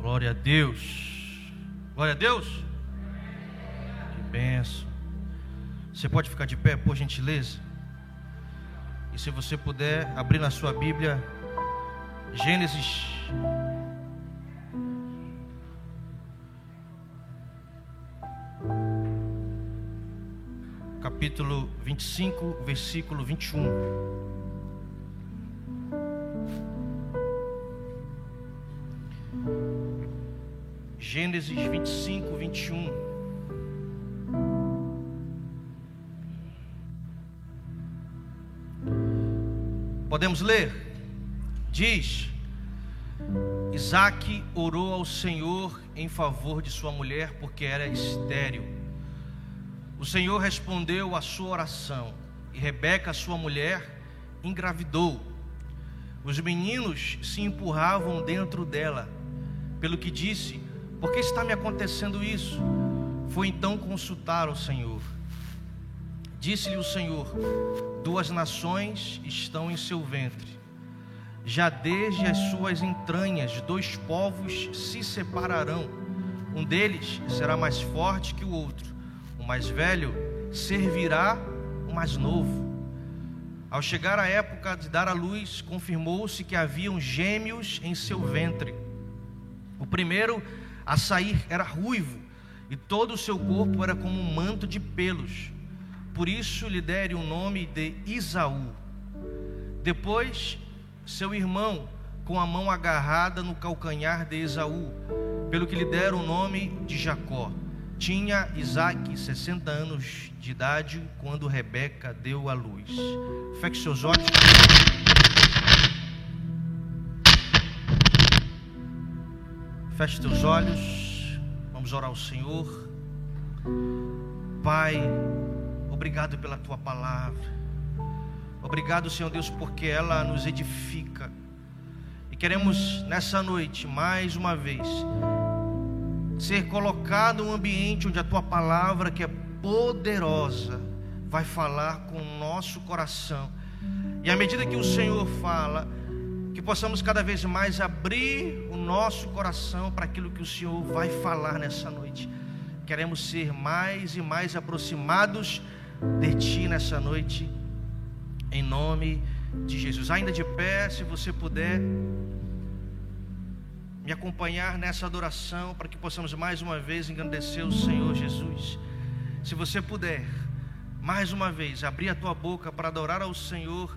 Glória a Deus. Glória a Deus. Que benção. Você pode ficar de pé, por gentileza? E se você puder, abrir na sua Bíblia, Gênesis. Capítulo 25, versículo 21. Gênesis 25, 21. Podemos ler? Diz: Isaac orou ao Senhor em favor de sua mulher, porque era estéril. O Senhor respondeu à sua oração, e Rebeca, sua mulher, engravidou. Os meninos se empurravam dentro dela, pelo que disse: por que está me acontecendo isso? Foi então consultar o Senhor. Disse-lhe o Senhor: Duas nações estão em seu ventre. Já desde as suas entranhas, dois povos se separarão. Um deles será mais forte que o outro. O mais velho servirá o mais novo. Ao chegar a época de dar à luz, confirmou-se que haviam gêmeos em seu ventre. O primeiro a sair era ruivo, e todo o seu corpo era como um manto de pelos. Por isso lhe deram o nome de Isaú. Depois, seu irmão, com a mão agarrada no calcanhar de Esaú, pelo que lhe deram o nome de Jacó. Tinha Isaac 60 anos de idade quando Rebeca deu à luz. Feche seus olhos. Feche teus olhos. Vamos orar ao Senhor. Pai, obrigado pela tua palavra. Obrigado, Senhor Deus, porque ela nos edifica. E queremos nessa noite, mais uma vez, ser colocado um ambiente onde a tua palavra, que é poderosa, vai falar com o nosso coração. E à medida que o Senhor fala, que possamos cada vez mais abrir o nosso coração para aquilo que o Senhor vai falar nessa noite. Queremos ser mais e mais aproximados de Ti nessa noite, em nome de Jesus. Ainda de pé, se você puder me acompanhar nessa adoração, para que possamos mais uma vez engrandecer o Senhor Jesus. Se você puder, mais uma vez, abrir a tua boca para adorar ao Senhor,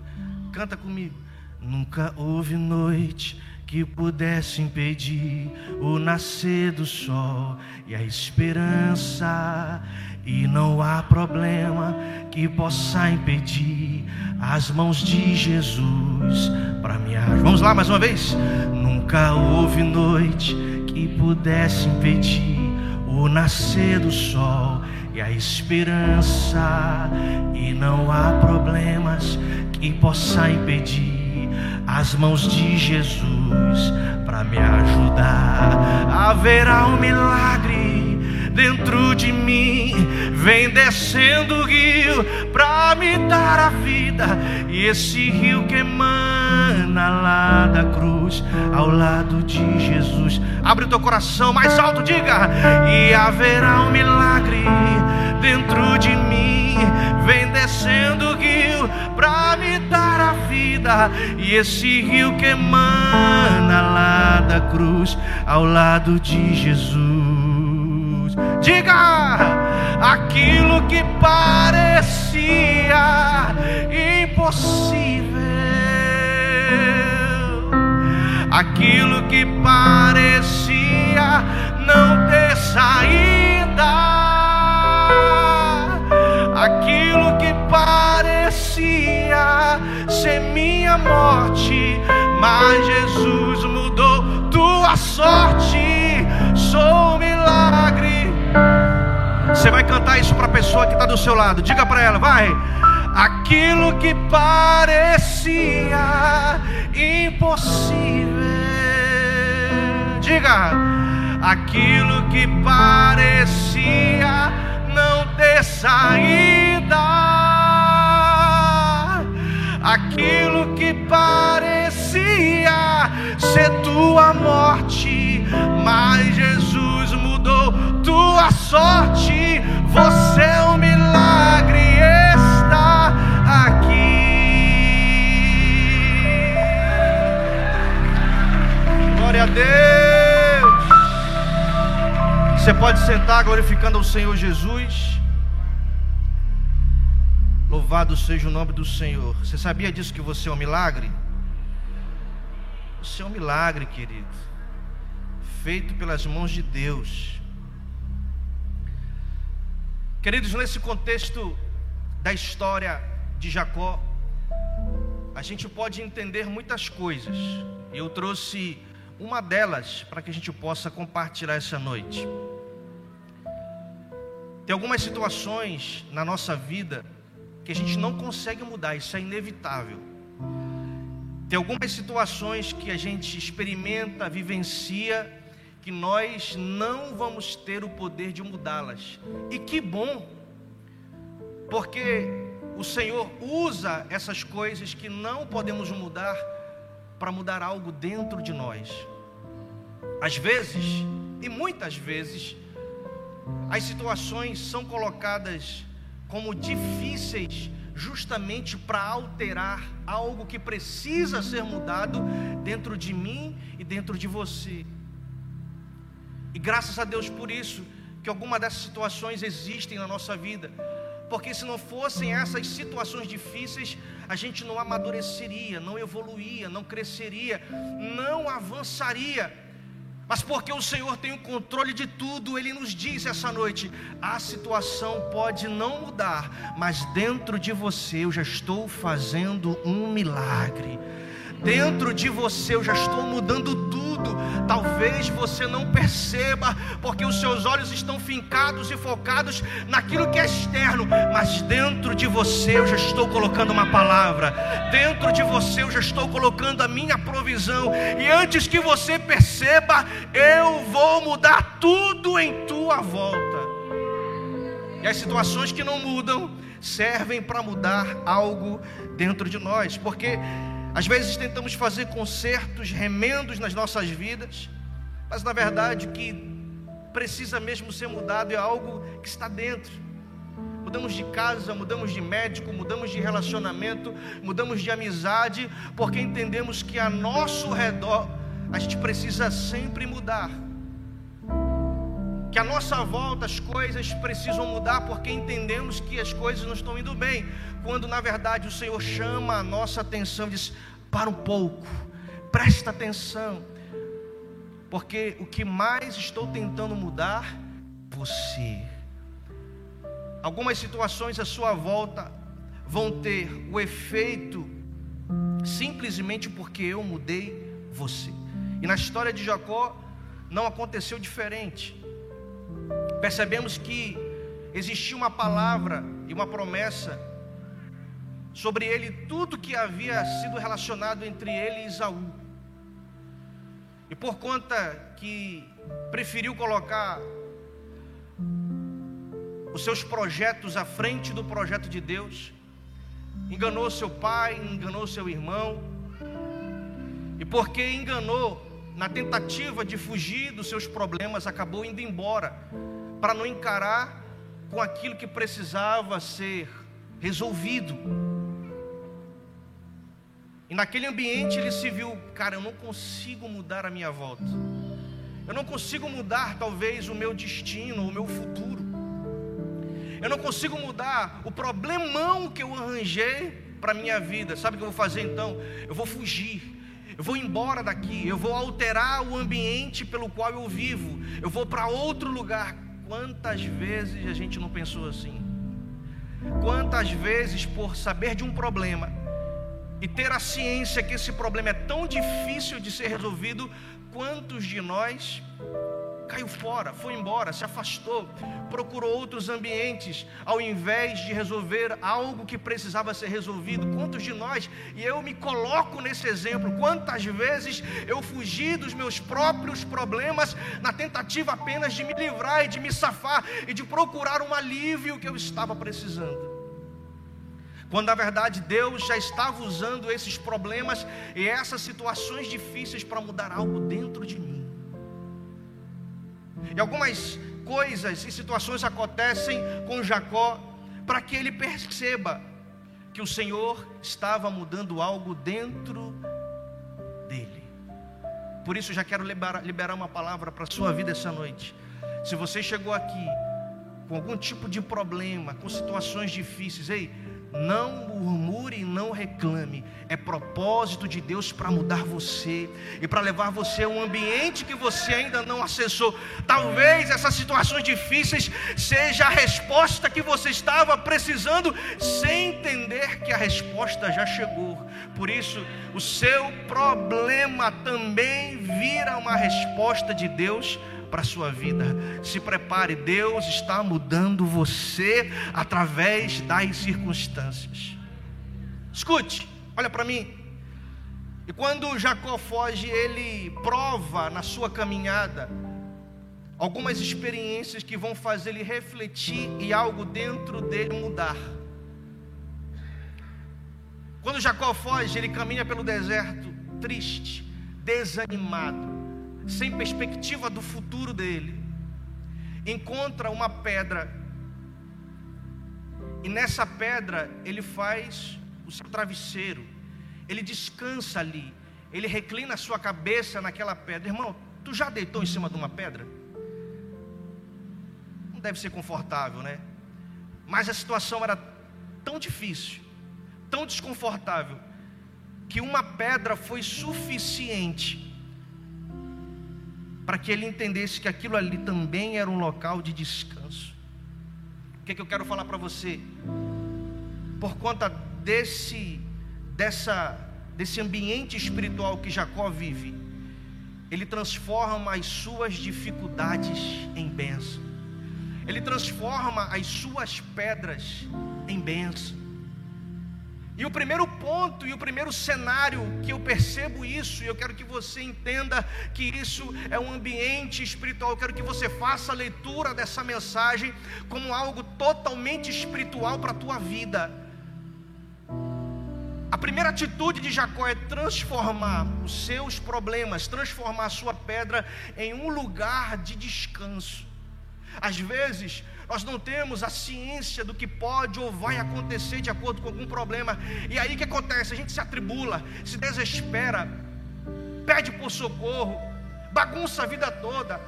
canta comigo. Nunca houve noite que pudesse impedir o nascer do sol e a esperança. E não há problema que possa impedir as mãos de Jesus para me ar. Vamos lá mais uma vez. Nunca houve noite que pudesse impedir o nascer do sol e a esperança. E não há problemas que possa impedir as mãos de Jesus para me ajudar. Haverá um milagre dentro de mim, vem descendo o rio para me dar a vida. E esse rio que emana lá da cruz, ao lado de Jesus. Abre o teu coração mais alto, diga: E haverá um milagre dentro de mim, vem descendo o rio para me dar vida. E esse rio que emana lá da cruz, ao lado de Jesus. Diga aquilo que parecia impossível, aquilo que parecia não ter saída, aquilo que parecia ser minha morte, mas Jesus mudou tua sorte. Sou um milagre. Você vai cantar isso para a pessoa que está do seu lado. Diga para ela, vai. Aquilo que parecia impossível. Diga. Aquilo que parecia não ter saída. aquilo que parecia ser tua morte, mas Jesus mudou tua sorte. Você é um milagre, está aqui. Glória a Deus. Você pode sentar glorificando ao Senhor Jesus. Louvado seja o nome do Senhor. Você sabia disso que você é um milagre? Você é um milagre, querido. Feito pelas mãos de Deus. Queridos, nesse contexto da história de Jacó, a gente pode entender muitas coisas. Eu trouxe uma delas para que a gente possa compartilhar essa noite. Tem algumas situações na nossa vida que a gente não consegue mudar, isso é inevitável. Tem algumas situações que a gente experimenta, vivencia, que nós não vamos ter o poder de mudá-las. E que bom, porque o Senhor usa essas coisas que não podemos mudar para mudar algo dentro de nós. Às vezes, e muitas vezes, as situações são colocadas como difíceis justamente para alterar algo que precisa ser mudado dentro de mim e dentro de você. E graças a Deus por isso, que alguma dessas situações existem na nossa vida. Porque se não fossem essas situações difíceis, a gente não amadureceria, não evoluía, não cresceria, não avançaria. Mas porque o Senhor tem o controle de tudo, Ele nos diz essa noite: a situação pode não mudar, mas dentro de você eu já estou fazendo um milagre. Dentro de você eu já estou mudando tudo. Talvez você não perceba, porque os seus olhos estão fincados e focados naquilo que é externo, mas dentro de você eu já estou colocando uma palavra. Dentro de você eu já estou colocando a minha provisão. E antes que você perceba, eu vou mudar tudo em tua volta. E as situações que não mudam servem para mudar algo dentro de nós, porque às vezes tentamos fazer consertos, remendos nas nossas vidas, mas na verdade o que precisa mesmo ser mudado é algo que está dentro. Mudamos de casa, mudamos de médico, mudamos de relacionamento, mudamos de amizade, porque entendemos que a nosso redor a gente precisa sempre mudar. Que a nossa volta as coisas precisam mudar porque entendemos que as coisas não estão indo bem quando na verdade o Senhor chama a nossa atenção e diz: para um pouco, presta atenção, porque o que mais estou tentando mudar é você. Algumas situações à sua volta vão ter o efeito simplesmente porque eu mudei você. E na história de Jacó não aconteceu diferente. Percebemos que existia uma palavra e uma promessa sobre ele tudo que havia sido relacionado entre ele e Isaú. E por conta que preferiu colocar os seus projetos à frente do projeto de Deus, enganou seu pai, enganou seu irmão, e porque enganou na tentativa de fugir dos seus problemas, acabou indo embora para não encarar com aquilo que precisava ser resolvido. E naquele ambiente ele se viu, cara, eu não consigo mudar a minha volta. Eu não consigo mudar talvez o meu destino, o meu futuro. Eu não consigo mudar o problemão que eu arranjei para minha vida. Sabe o que eu vou fazer então? Eu vou fugir. Eu vou embora daqui, eu vou alterar o ambiente pelo qual eu vivo. Eu vou para outro lugar. Quantas vezes a gente não pensou assim? Quantas vezes por saber de um problema, e ter a ciência que esse problema é tão difícil de ser resolvido, quantos de nós caiu fora, foi embora, se afastou, procurou outros ambientes, ao invés de resolver algo que precisava ser resolvido. Quantos de nós, e eu me coloco nesse exemplo, quantas vezes eu fugi dos meus próprios problemas na tentativa apenas de me livrar e de me safar e de procurar um alívio que eu estava precisando quando na verdade Deus já estava usando esses problemas e essas situações difíceis para mudar algo dentro de mim. E algumas coisas e situações acontecem com Jacó para que ele perceba que o Senhor estava mudando algo dentro dele. Por isso, já quero liberar, liberar uma palavra para a sua vida essa noite. Se você chegou aqui com algum tipo de problema, com situações difíceis, ei, não murmure e não reclame. É propósito de Deus para mudar você e para levar você a um ambiente que você ainda não acessou. Talvez essas situações difíceis seja a resposta que você estava precisando, sem entender que a resposta já chegou. Por isso, o seu problema também vira uma resposta de Deus para a sua vida. Se prepare, Deus está mudando você através das circunstâncias. Escute, olha para mim. E quando Jacó foge, ele prova na sua caminhada algumas experiências que vão fazer ele refletir e algo dentro dele mudar. Quando Jacó foge, ele caminha pelo deserto triste, desanimado sem perspectiva do futuro dele, encontra uma pedra, e nessa pedra ele faz o seu travesseiro, ele descansa ali, ele reclina a sua cabeça naquela pedra. Irmão, tu já deitou em cima de uma pedra? Não deve ser confortável, né? Mas a situação era tão difícil, tão desconfortável, que uma pedra foi suficiente para que ele entendesse que aquilo ali também era um local de descanso. O que, é que eu quero falar para você? Por conta desse, dessa, desse ambiente espiritual que Jacó vive, ele transforma as suas dificuldades em bênção, ele transforma as suas pedras em bênção. E o primeiro ponto e o primeiro cenário que eu percebo isso, e eu quero que você entenda que isso é um ambiente espiritual, eu quero que você faça a leitura dessa mensagem como algo totalmente espiritual para a tua vida. A primeira atitude de Jacó é transformar os seus problemas, transformar a sua pedra em um lugar de descanso. Às vezes, nós não temos a ciência do que pode ou vai acontecer de acordo com algum problema. E aí o que acontece? A gente se atribula, se desespera, pede por socorro, bagunça a vida toda,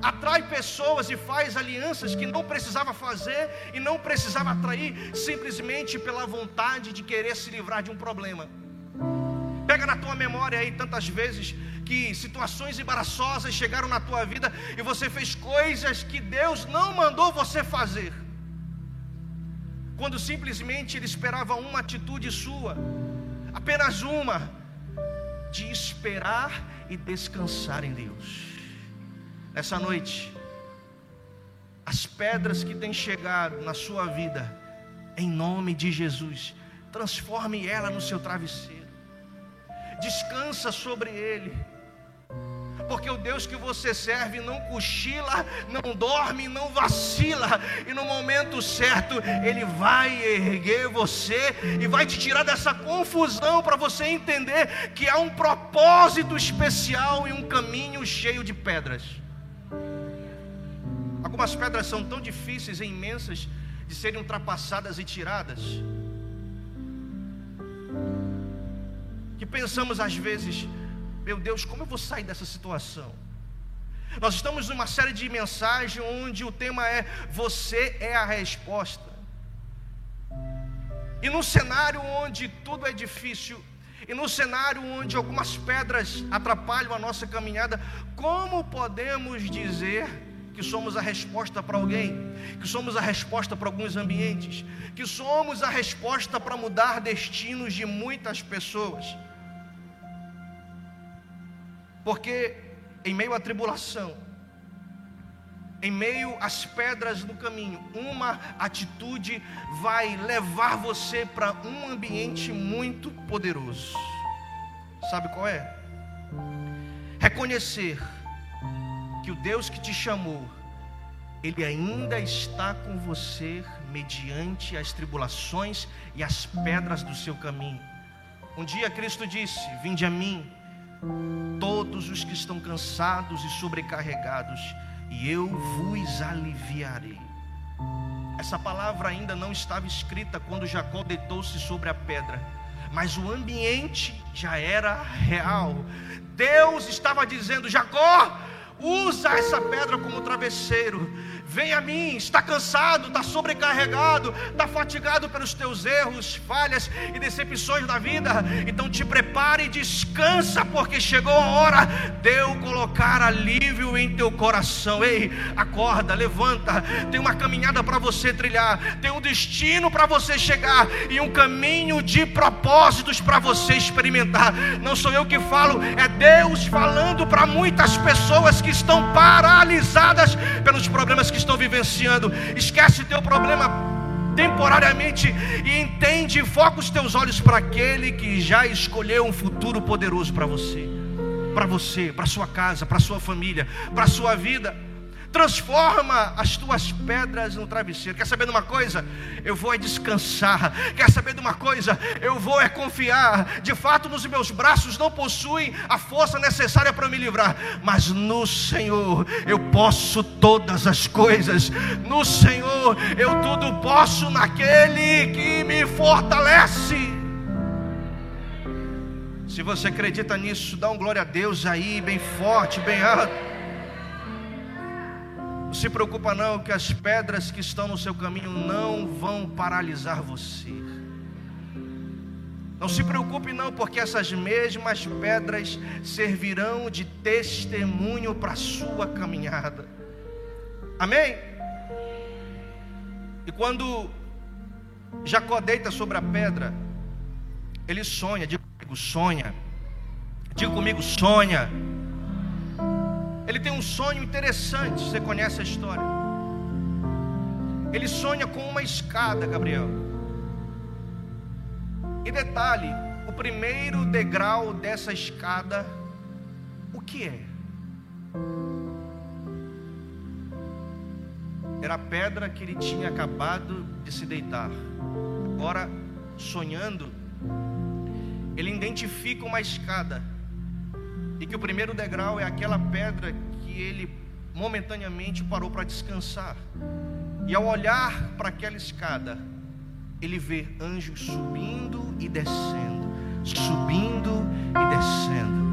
atrai pessoas e faz alianças que não precisava fazer e não precisava atrair simplesmente pela vontade de querer se livrar de um problema. Pega na tua memória aí tantas vezes que situações embaraçosas chegaram na tua vida e você fez coisas que Deus não mandou você fazer. Quando simplesmente Ele esperava uma atitude sua, apenas uma, de esperar e descansar em Deus. Nessa noite, as pedras que têm chegado na sua vida, em nome de Jesus, transforme ela no seu travesseiro descansa sobre ele. Porque o Deus que você serve não cochila, não dorme, não vacila, e no momento certo Ele vai erguer você e vai te tirar dessa confusão para você entender que há um propósito especial e um caminho cheio de pedras. Algumas pedras são tão difíceis e imensas de serem ultrapassadas e tiradas que pensamos às vezes, meu Deus, como eu vou sair dessa situação? Nós estamos numa série de mensagens onde o tema é Você é a resposta. E num cenário onde tudo é difícil, e no cenário onde algumas pedras atrapalham a nossa caminhada, como podemos dizer que somos a resposta para alguém, que somos a resposta para alguns ambientes, que somos a resposta para mudar destinos de muitas pessoas? Porque em meio à tribulação, em meio às pedras do caminho, uma atitude vai levar você para um ambiente muito poderoso. Sabe qual é? Reconhecer que o Deus que te chamou, Ele ainda está com você mediante as tribulações e as pedras do seu caminho. Um dia Cristo disse: Vinde a mim todos os que estão cansados e sobrecarregados, e eu vos aliviarei. Essa palavra ainda não estava escrita quando Jacó deitou-se sobre a pedra, mas o ambiente já era real. Deus estava dizendo: Jacó, usa essa pedra como travesseiro. Vem a mim, está cansado, está sobrecarregado, está fatigado pelos teus erros, falhas e decepções da vida. Então te prepare e descansa, porque chegou a hora de eu colocar alívio em teu coração. Ei, acorda, levanta. Tem uma caminhada para você trilhar, tem um destino para você chegar e um caminho de propósitos para você experimentar. Não sou eu que falo, é Deus falando para muitas pessoas que estão paralisadas pelos problemas que que estão vivenciando. Esquece teu problema temporariamente e entende foca os teus olhos para aquele que já escolheu um futuro poderoso para você, para você, para sua casa, para sua família, para sua vida. Transforma as tuas pedras no travesseiro. Quer saber de uma coisa? Eu vou é descansar. Quer saber de uma coisa? Eu vou é confiar. De fato, nos meus braços não possuem a força necessária para me livrar, mas no Senhor eu posso todas as coisas. No Senhor eu tudo posso naquele que me fortalece. Se você acredita nisso, dá um glória a Deus aí, bem forte, bem alto. Não se preocupa não que as pedras que estão no seu caminho não vão paralisar você. Não se preocupe não, porque essas mesmas pedras servirão de testemunho para a sua caminhada. Amém? E quando Jacó deita sobre a pedra, ele sonha, diga comigo, sonha. Diga comigo, sonha. Ele tem um sonho interessante, você conhece a história. Ele sonha com uma escada, Gabriel. E detalhe, o primeiro degrau dessa escada, o que é? Era a pedra que ele tinha acabado de se deitar. Agora, sonhando, ele identifica uma escada e que o primeiro degrau é aquela pedra que ele momentaneamente parou para descansar. E ao olhar para aquela escada, ele vê anjos subindo e descendo, subindo e descendo.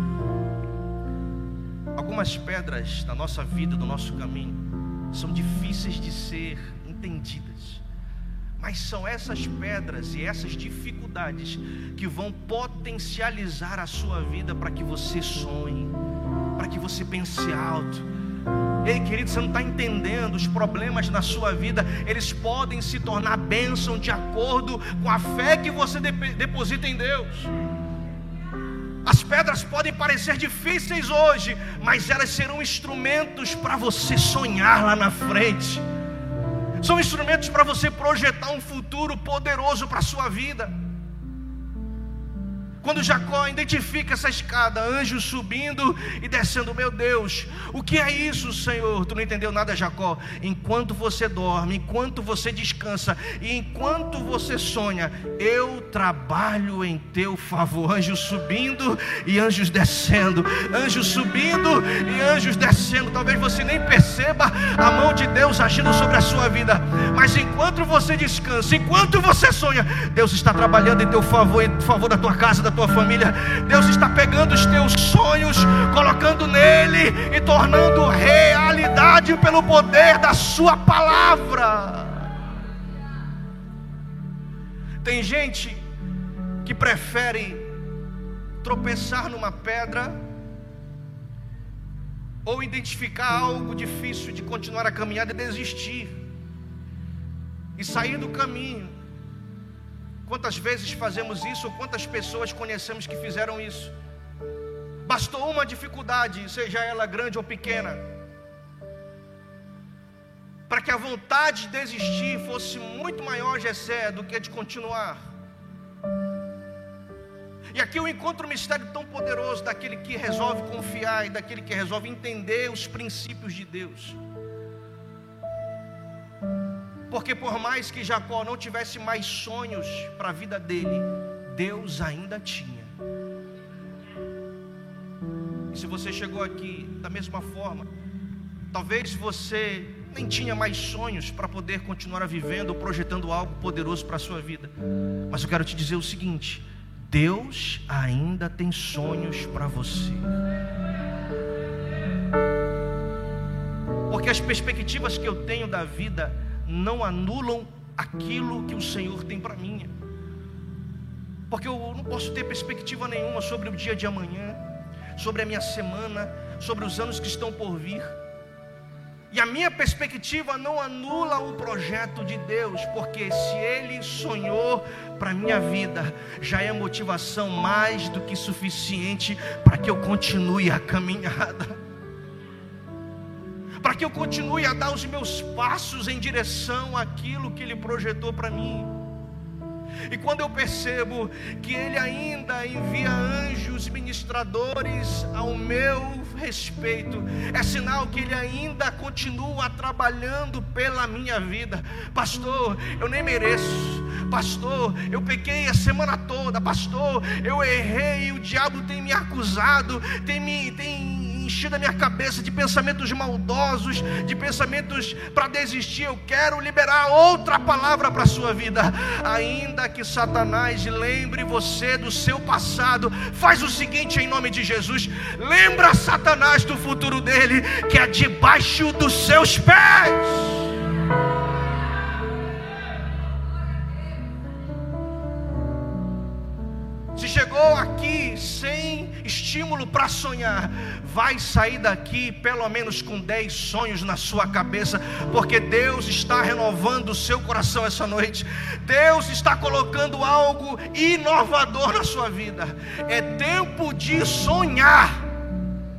Algumas pedras da nossa vida, do nosso caminho, são difíceis de ser entendidas. Mas são essas pedras e essas dificuldades que vão potencializar a sua vida para que você sonhe, para que você pense alto. Ei, querido, você não está entendendo. Os problemas na sua vida, eles podem se tornar bênção de acordo com a fé que você deposita em Deus. As pedras podem parecer difíceis hoje, mas elas serão instrumentos para você sonhar lá na frente são instrumentos para você projetar um futuro poderoso para a sua vida. Quando Jacó identifica essa escada, anjos subindo e descendo, meu Deus, o que é isso, Senhor? Tu não entendeu nada, Jacó? Enquanto você dorme, enquanto você descansa e enquanto você sonha, eu trabalho em teu favor. Anjos subindo e anjos descendo, anjos subindo e anjos descendo. Talvez você nem perceba a mão de Deus agindo sobre a sua vida, mas enquanto você descansa, enquanto você sonha, Deus está trabalhando em teu favor, em favor da tua casa, da tua família. Deus está pegando os teus sonhos, colocando nele e tornando realidade pelo poder da Sua palavra. Tem gente que prefere tropeçar numa pedra ou identificar algo difícil de continuar a caminhada e desistir e sair do caminho Quantas vezes fazemos isso, ou quantas pessoas conhecemos que fizeram isso? Bastou uma dificuldade, seja ela grande ou pequena, para que a vontade de desistir fosse muito maior, Jessé, do que a de continuar. E aqui eu encontro um mistério tão poderoso daquele que resolve confiar e daquele que resolve entender os princípios de Deus. Porque por mais que Jacó não tivesse mais sonhos para a vida dele, Deus ainda tinha. E se você chegou aqui da mesma forma, talvez você nem tinha mais sonhos para poder continuar vivendo ou projetando algo poderoso para a sua vida. Mas eu quero te dizer o seguinte: Deus ainda tem sonhos para você. Porque as perspectivas que eu tenho da vida não anulam aquilo que o Senhor tem para mim. Porque eu não posso ter perspectiva nenhuma sobre o dia de amanhã, sobre a minha semana, sobre os anos que estão por vir. E a minha perspectiva não anula o projeto de Deus, porque se Ele sonhou para a minha vida, já é motivação mais do que suficiente para que eu continue a caminhada, que eu continue a dar os meus passos em direção àquilo que Ele projetou para mim. E quando eu percebo que Ele ainda envia anjos ministradores ao meu respeito, é sinal que Ele ainda continua trabalhando pela minha vida. Pastor, eu nem mereço. Pastor, eu pequei a semana toda. Pastor, eu errei. O diabo tem me acusado, tem me. Tem enchido a minha cabeça de pensamentos maldosos, de pensamentos para desistir. Eu quero liberar outra palavra para a sua vida. Ainda que Satanás lembre você do seu passado, faz o seguinte em nome de Jesus: lembra Satanás do futuro dele, que é debaixo dos seus pés. Se chegou aqui sem estímulo para sonhar, vai sair daqui pelo menos com 10 sonhos na sua cabeça, porque Deus está renovando o seu coração essa noite. Deus está colocando algo inovador na sua vida. É tempo de sonhar.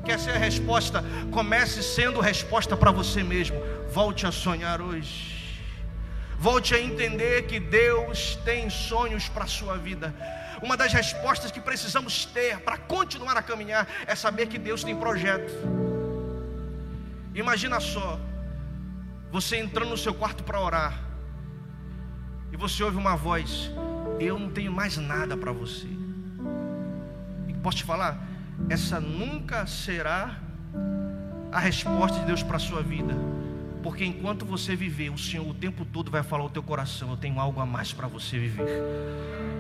Quer ser a resposta? Comece sendo resposta para você mesmo. Volte a sonhar hoje. Volte a entender que Deus tem sonhos para a sua vida. Uma das respostas que precisamos ter para continuar a caminhar é saber que Deus tem projeto. Imagina só, você entrando no seu quarto para orar, e você ouve uma voz: Eu não tenho mais nada para você. E posso te falar? Essa nunca será a resposta de Deus para a sua vida. Porque enquanto você viver, o Senhor o tempo todo vai falar ao teu coração: Eu tenho algo a mais para você viver.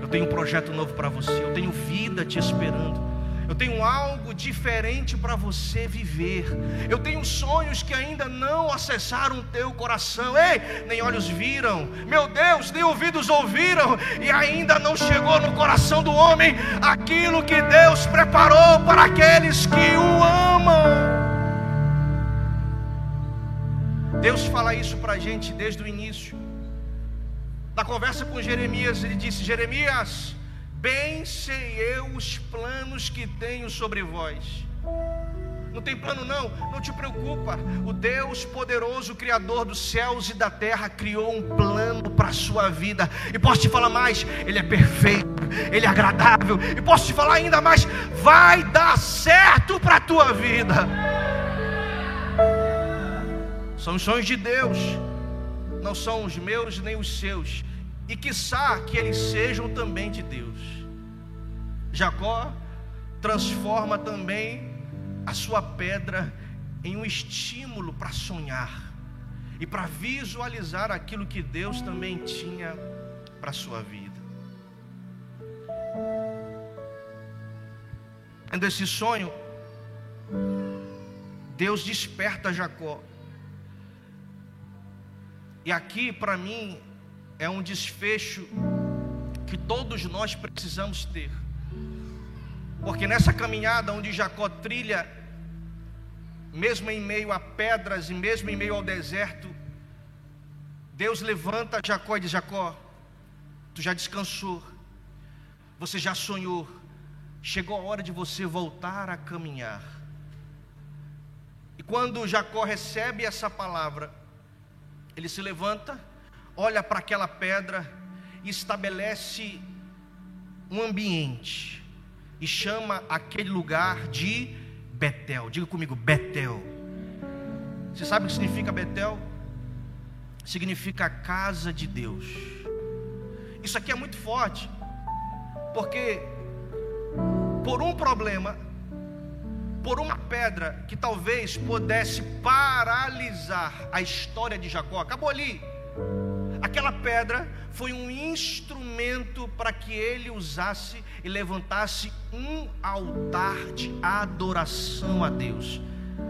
Eu tenho um projeto novo para você. Eu tenho vida te esperando. Eu tenho algo diferente para você viver. Eu tenho sonhos que ainda não acessaram o teu coração. Ei, nem olhos viram. Meu Deus, nem ouvidos ouviram. E ainda não chegou no coração do homem aquilo que Deus preparou para aqueles que o amam. Deus fala isso para a gente desde o início. Na conversa com Jeremias, ele disse: Jeremias, bem sei eu os planos que tenho sobre vós. Não tem plano, não, não te preocupa. O Deus poderoso, Criador dos céus e da terra, criou um plano para a sua vida. E posso te falar mais: Ele é perfeito, Ele é agradável. E posso te falar ainda mais: vai dar certo para a tua vida. São os sonhos de Deus, não são os meus nem os seus, e quiçá que eles sejam também de Deus. Jacó transforma também a sua pedra em um estímulo para sonhar e para visualizar aquilo que Deus também tinha para a sua vida. Tendo esse sonho, Deus desperta Jacó e aqui, para mim, é um desfecho que todos nós precisamos ter. Porque nessa caminhada onde Jacó trilha, mesmo em meio a pedras e mesmo em meio ao deserto, Deus levanta Jacó e diz: Jacó, tu já descansou, você já sonhou, chegou a hora de você voltar a caminhar. E quando Jacó recebe essa palavra, ele se levanta, olha para aquela pedra e estabelece um ambiente e chama aquele lugar de Betel. Diga comigo, Betel. Você sabe o que significa Betel? Significa casa de Deus. Isso aqui é muito forte, porque por um problema por uma pedra que talvez pudesse paralisar a história de Jacó. Acabou ali. aquela pedra foi um instrumento para que ele usasse e levantasse um altar de adoração a Deus.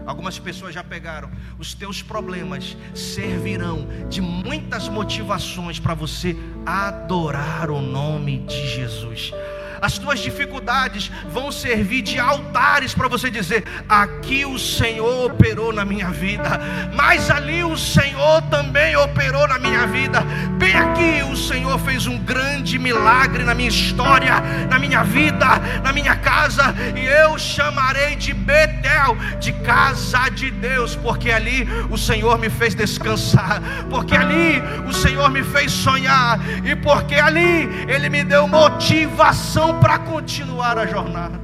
Algumas pessoas já pegaram. Os teus problemas servirão de muitas motivações para você adorar o nome de Jesus as tuas dificuldades vão servir de altares para você dizer: aqui o Senhor operou na minha vida, mas ali o Senhor também operou na minha vida. Bem aqui o Senhor fez um grande milagre na minha história, na minha vida, na minha casa, e eu chamarei de Betel, de casa de Deus, porque ali o Senhor me fez descansar, porque ali o Senhor me fez sonhar, e porque ali Ele me deu motivação para continuar a jornada.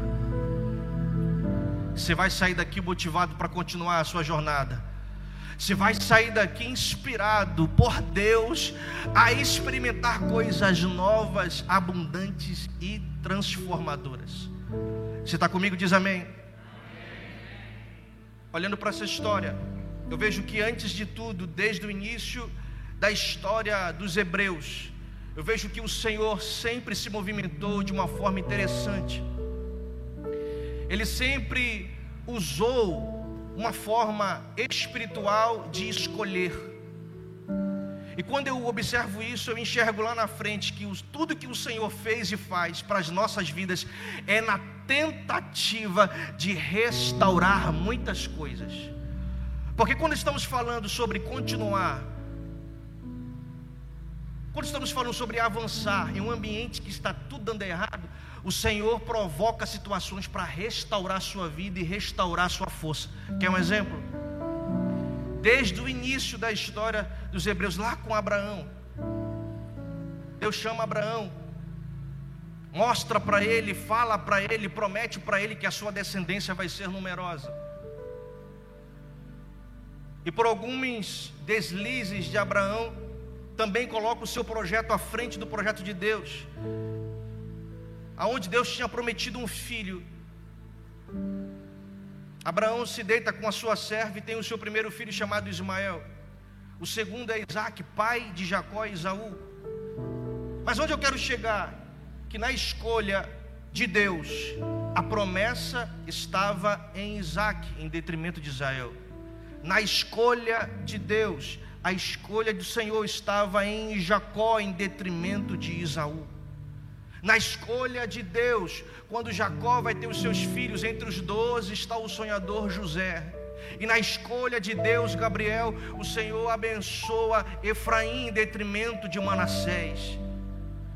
Você vai sair daqui motivado para continuar a sua jornada. Você vai sair daqui inspirado por Deus a experimentar coisas novas, abundantes e transformadoras. Você está comigo? Diz amém. Olhando para essa história, eu vejo que antes de tudo, desde o início da história dos Hebreus, eu vejo que o Senhor sempre se movimentou de uma forma interessante. Ele sempre usou uma forma espiritual de escolher. E quando eu observo isso, eu enxergo lá na frente que tudo que o Senhor fez e faz para as nossas vidas é na tentativa de restaurar muitas coisas. Porque quando estamos falando sobre continuar, quando estamos falando sobre avançar em um ambiente que está tudo dando errado, o Senhor provoca situações para restaurar sua vida e restaurar sua força. Quer um exemplo? Desde o início da história dos Hebreus, lá com Abraão, Deus chama Abraão, mostra para ele, fala para ele, promete para ele que a sua descendência vai ser numerosa. E por alguns deslizes de Abraão, também coloca o seu projeto à frente do projeto de Deus. Aonde Deus tinha prometido um filho. Abraão se deita com a sua serva e tem o seu primeiro filho chamado Ismael. O segundo é Isaac, pai de Jacó e Isaú. Mas onde eu quero chegar? Que na escolha de Deus, a promessa estava em Isaac, em detrimento de Israel. Na escolha de Deus, a escolha do Senhor estava em Jacó em detrimento de Isaú. Na escolha de Deus, quando Jacó vai ter os seus filhos, entre os doze está o sonhador José. E na escolha de Deus, Gabriel, o Senhor abençoa Efraim em detrimento de Manassés.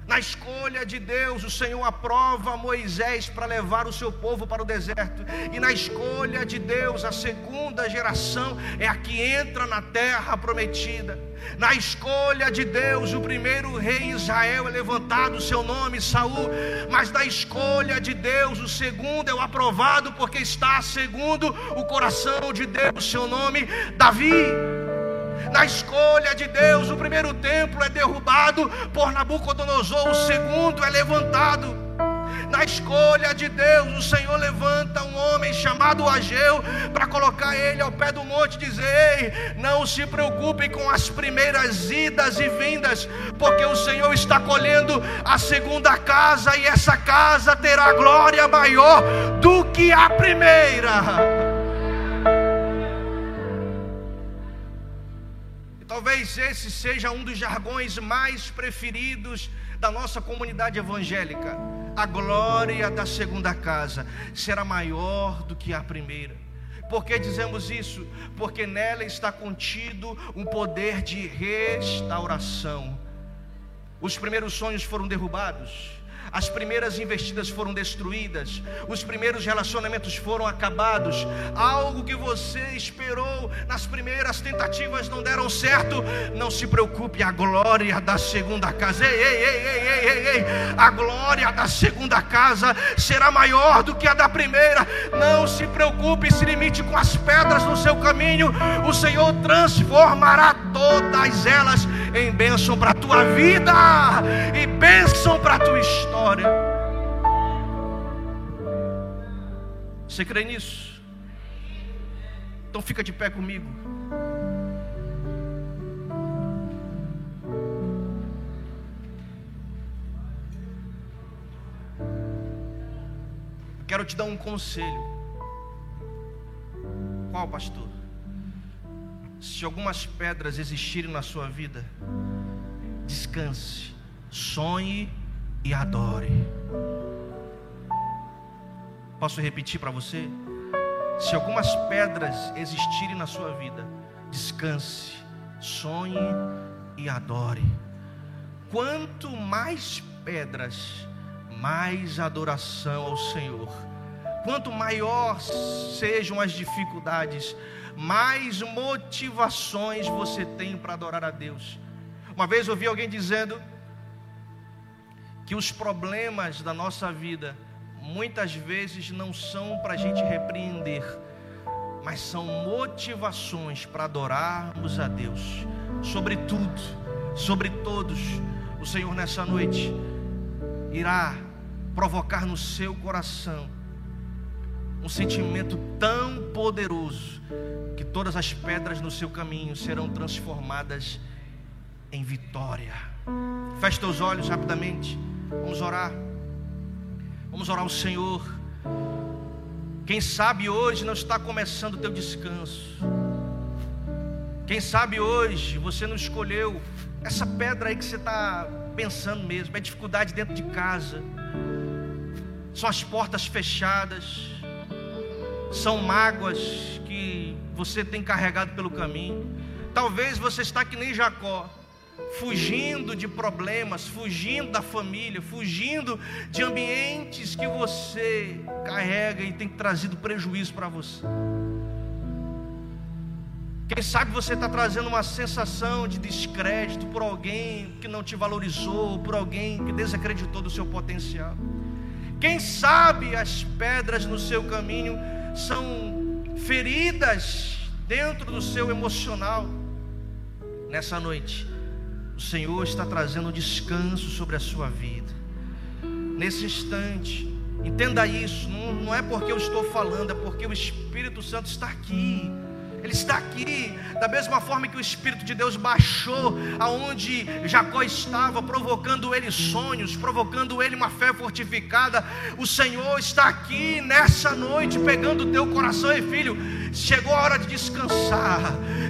Na escolha de Deus, o Senhor aprova Moisés para levar o seu povo para o deserto. E na escolha de Deus, a segunda geração é a que entra na terra prometida. Na escolha de Deus, o primeiro rei Israel é levantado, seu nome Saul, mas na escolha de Deus, o segundo é o aprovado porque está segundo o coração de Deus, seu nome Davi. Na escolha de Deus, o primeiro templo é derrubado por Nabucodonosor, o segundo é levantado. Na escolha de Deus, o Senhor levanta um homem chamado Ageu para colocar ele ao pé do monte e dizer: Ei, não se preocupe com as primeiras idas e vindas, porque o Senhor está colhendo a segunda casa e essa casa terá glória maior do que a primeira. Talvez esse seja um dos jargões mais preferidos da nossa comunidade evangélica. A glória da segunda casa será maior do que a primeira. Por que dizemos isso? Porque nela está contido um poder de restauração. Os primeiros sonhos foram derrubados as primeiras investidas foram destruídas, os primeiros relacionamentos foram acabados, algo que você esperou nas primeiras tentativas não deram certo, não se preocupe, a glória da segunda casa, ei, ei, ei, ei, ei, ei, ei. a glória da segunda casa será maior do que a da primeira, não se preocupe, se limite com as pedras no seu caminho, o Senhor transformará todas elas em bênção para a tua vida e bênção para a tua história. Você crê nisso? Então fica de pé comigo. Quero te dar um conselho. Qual, pastor? Se algumas pedras existirem na sua vida, descanse, sonhe e adore. Posso repetir para você? Se algumas pedras existirem na sua vida, descanse, sonhe e adore. Quanto mais pedras, mais adoração ao Senhor. Quanto maior sejam as dificuldades, mais motivações você tem para adorar a Deus. Uma vez ouvi alguém dizendo que os problemas da nossa vida muitas vezes não são para a gente repreender, mas são motivações para adorarmos a Deus. Sobre tudo, sobre todos, o Senhor nessa noite irá provocar no seu coração um sentimento tão poderoso que todas as pedras no seu caminho serão transformadas em vitória. Feche teus olhos rapidamente. Vamos orar. Vamos orar ao Senhor. Quem sabe hoje não está começando o teu descanso. Quem sabe hoje você não escolheu essa pedra aí que você está pensando mesmo, é dificuldade dentro de casa, são as portas fechadas, são mágoas que você tem carregado pelo caminho. Talvez você está que nem Jacó, fugindo de problemas, fugindo da família, fugindo de ambientes que você carrega e tem trazido prejuízo para você. Quem sabe você está trazendo uma sensação de descrédito por alguém que não te valorizou, por alguém que desacreditou do seu potencial. Quem sabe as pedras no seu caminho são feridas dentro do seu emocional. Nessa noite, o Senhor está trazendo descanso sobre a sua vida. Nesse instante, entenda isso, não, não é porque eu estou falando, é porque o Espírito Santo está aqui ele está aqui, da mesma forma que o Espírito de Deus baixou aonde Jacó estava, provocando ele sonhos, provocando ele uma fé fortificada. O Senhor está aqui nessa noite, pegando o teu coração e filho. Chegou a hora de descansar,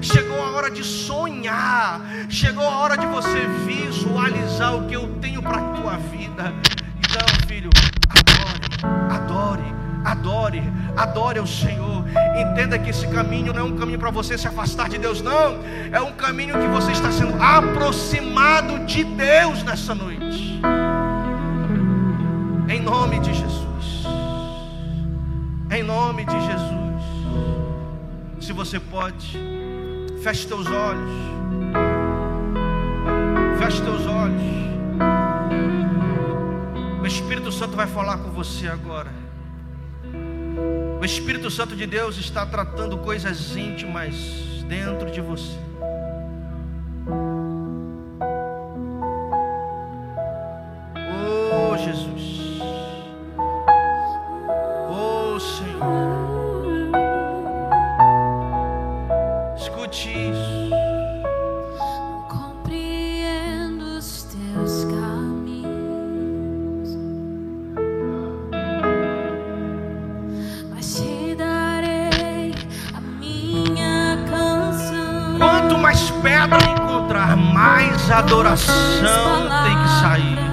chegou a hora de sonhar, chegou a hora de você visualizar o que eu tenho para a tua vida. Então, filho, adore, adore Adore, adore ao Senhor. Entenda que esse caminho não é um caminho para você se afastar de Deus, não. É um caminho que você está sendo aproximado de Deus nessa noite. Em nome de Jesus. Em nome de Jesus. Se você pode, feche teus olhos. Feche teus olhos. O Espírito Santo vai falar com você agora. O Espírito Santo de Deus está tratando coisas íntimas dentro de você. Pedra encontrar, mais adoração tem que sair.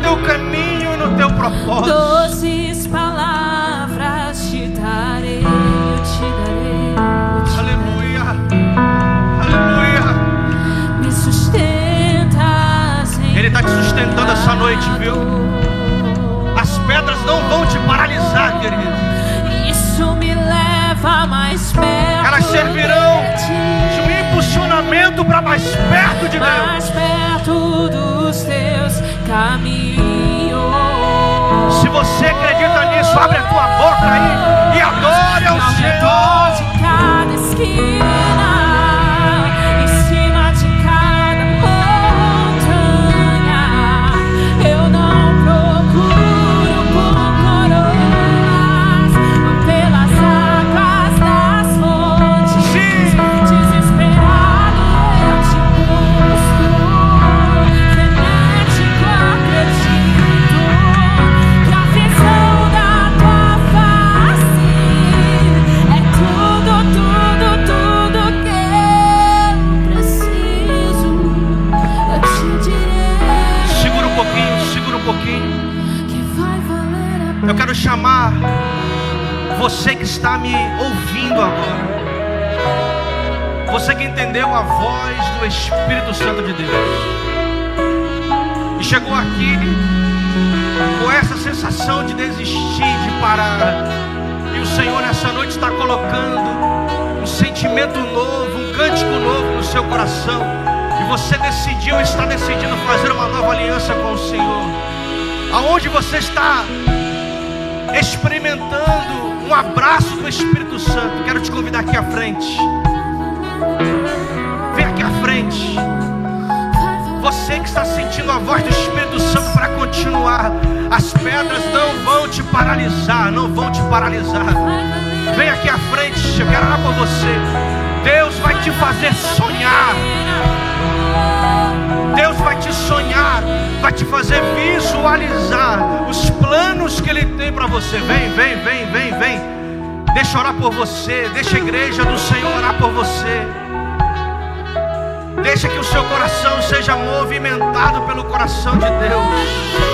Teu caminho e no Teu propósito. Doces palavras te darei, eu te darei, eu te Aleluia. Aleluia. Me sustentas em Ele está te sustentando essa noite, viu? As pedras não vão te paralisar, querido. Isso me leva mais perto. Elas servirão de de um impulsionamento para mais perto de Deus. mais perto dos teus caminhos. Se você acredita nisso, abre a tua boca aí e adore Ao Senhor. Chamar você que está me ouvindo agora. Você que entendeu a voz do Espírito Santo de Deus. E chegou aqui com essa sensação de desistir, de parar. E o Senhor nessa noite está colocando um sentimento novo, um cântico novo no seu coração. E você decidiu, está decidindo fazer uma nova aliança com o Senhor. Aonde você está experimentando um abraço do Espírito Santo, quero te convidar aqui à frente. Vem aqui à frente. Você que está sentindo a voz do Espírito Santo para continuar, as pedras não vão te paralisar, não vão te paralisar. Vem aqui à frente, eu quero orar por você. Deus vai te fazer sonhar. Te sonhar, vai te fazer visualizar os planos que Ele tem para você. Vem, vem, vem, vem, vem. Deixa orar por você, deixa a igreja do Senhor orar por você. Deixa que o seu coração seja movimentado pelo coração de Deus.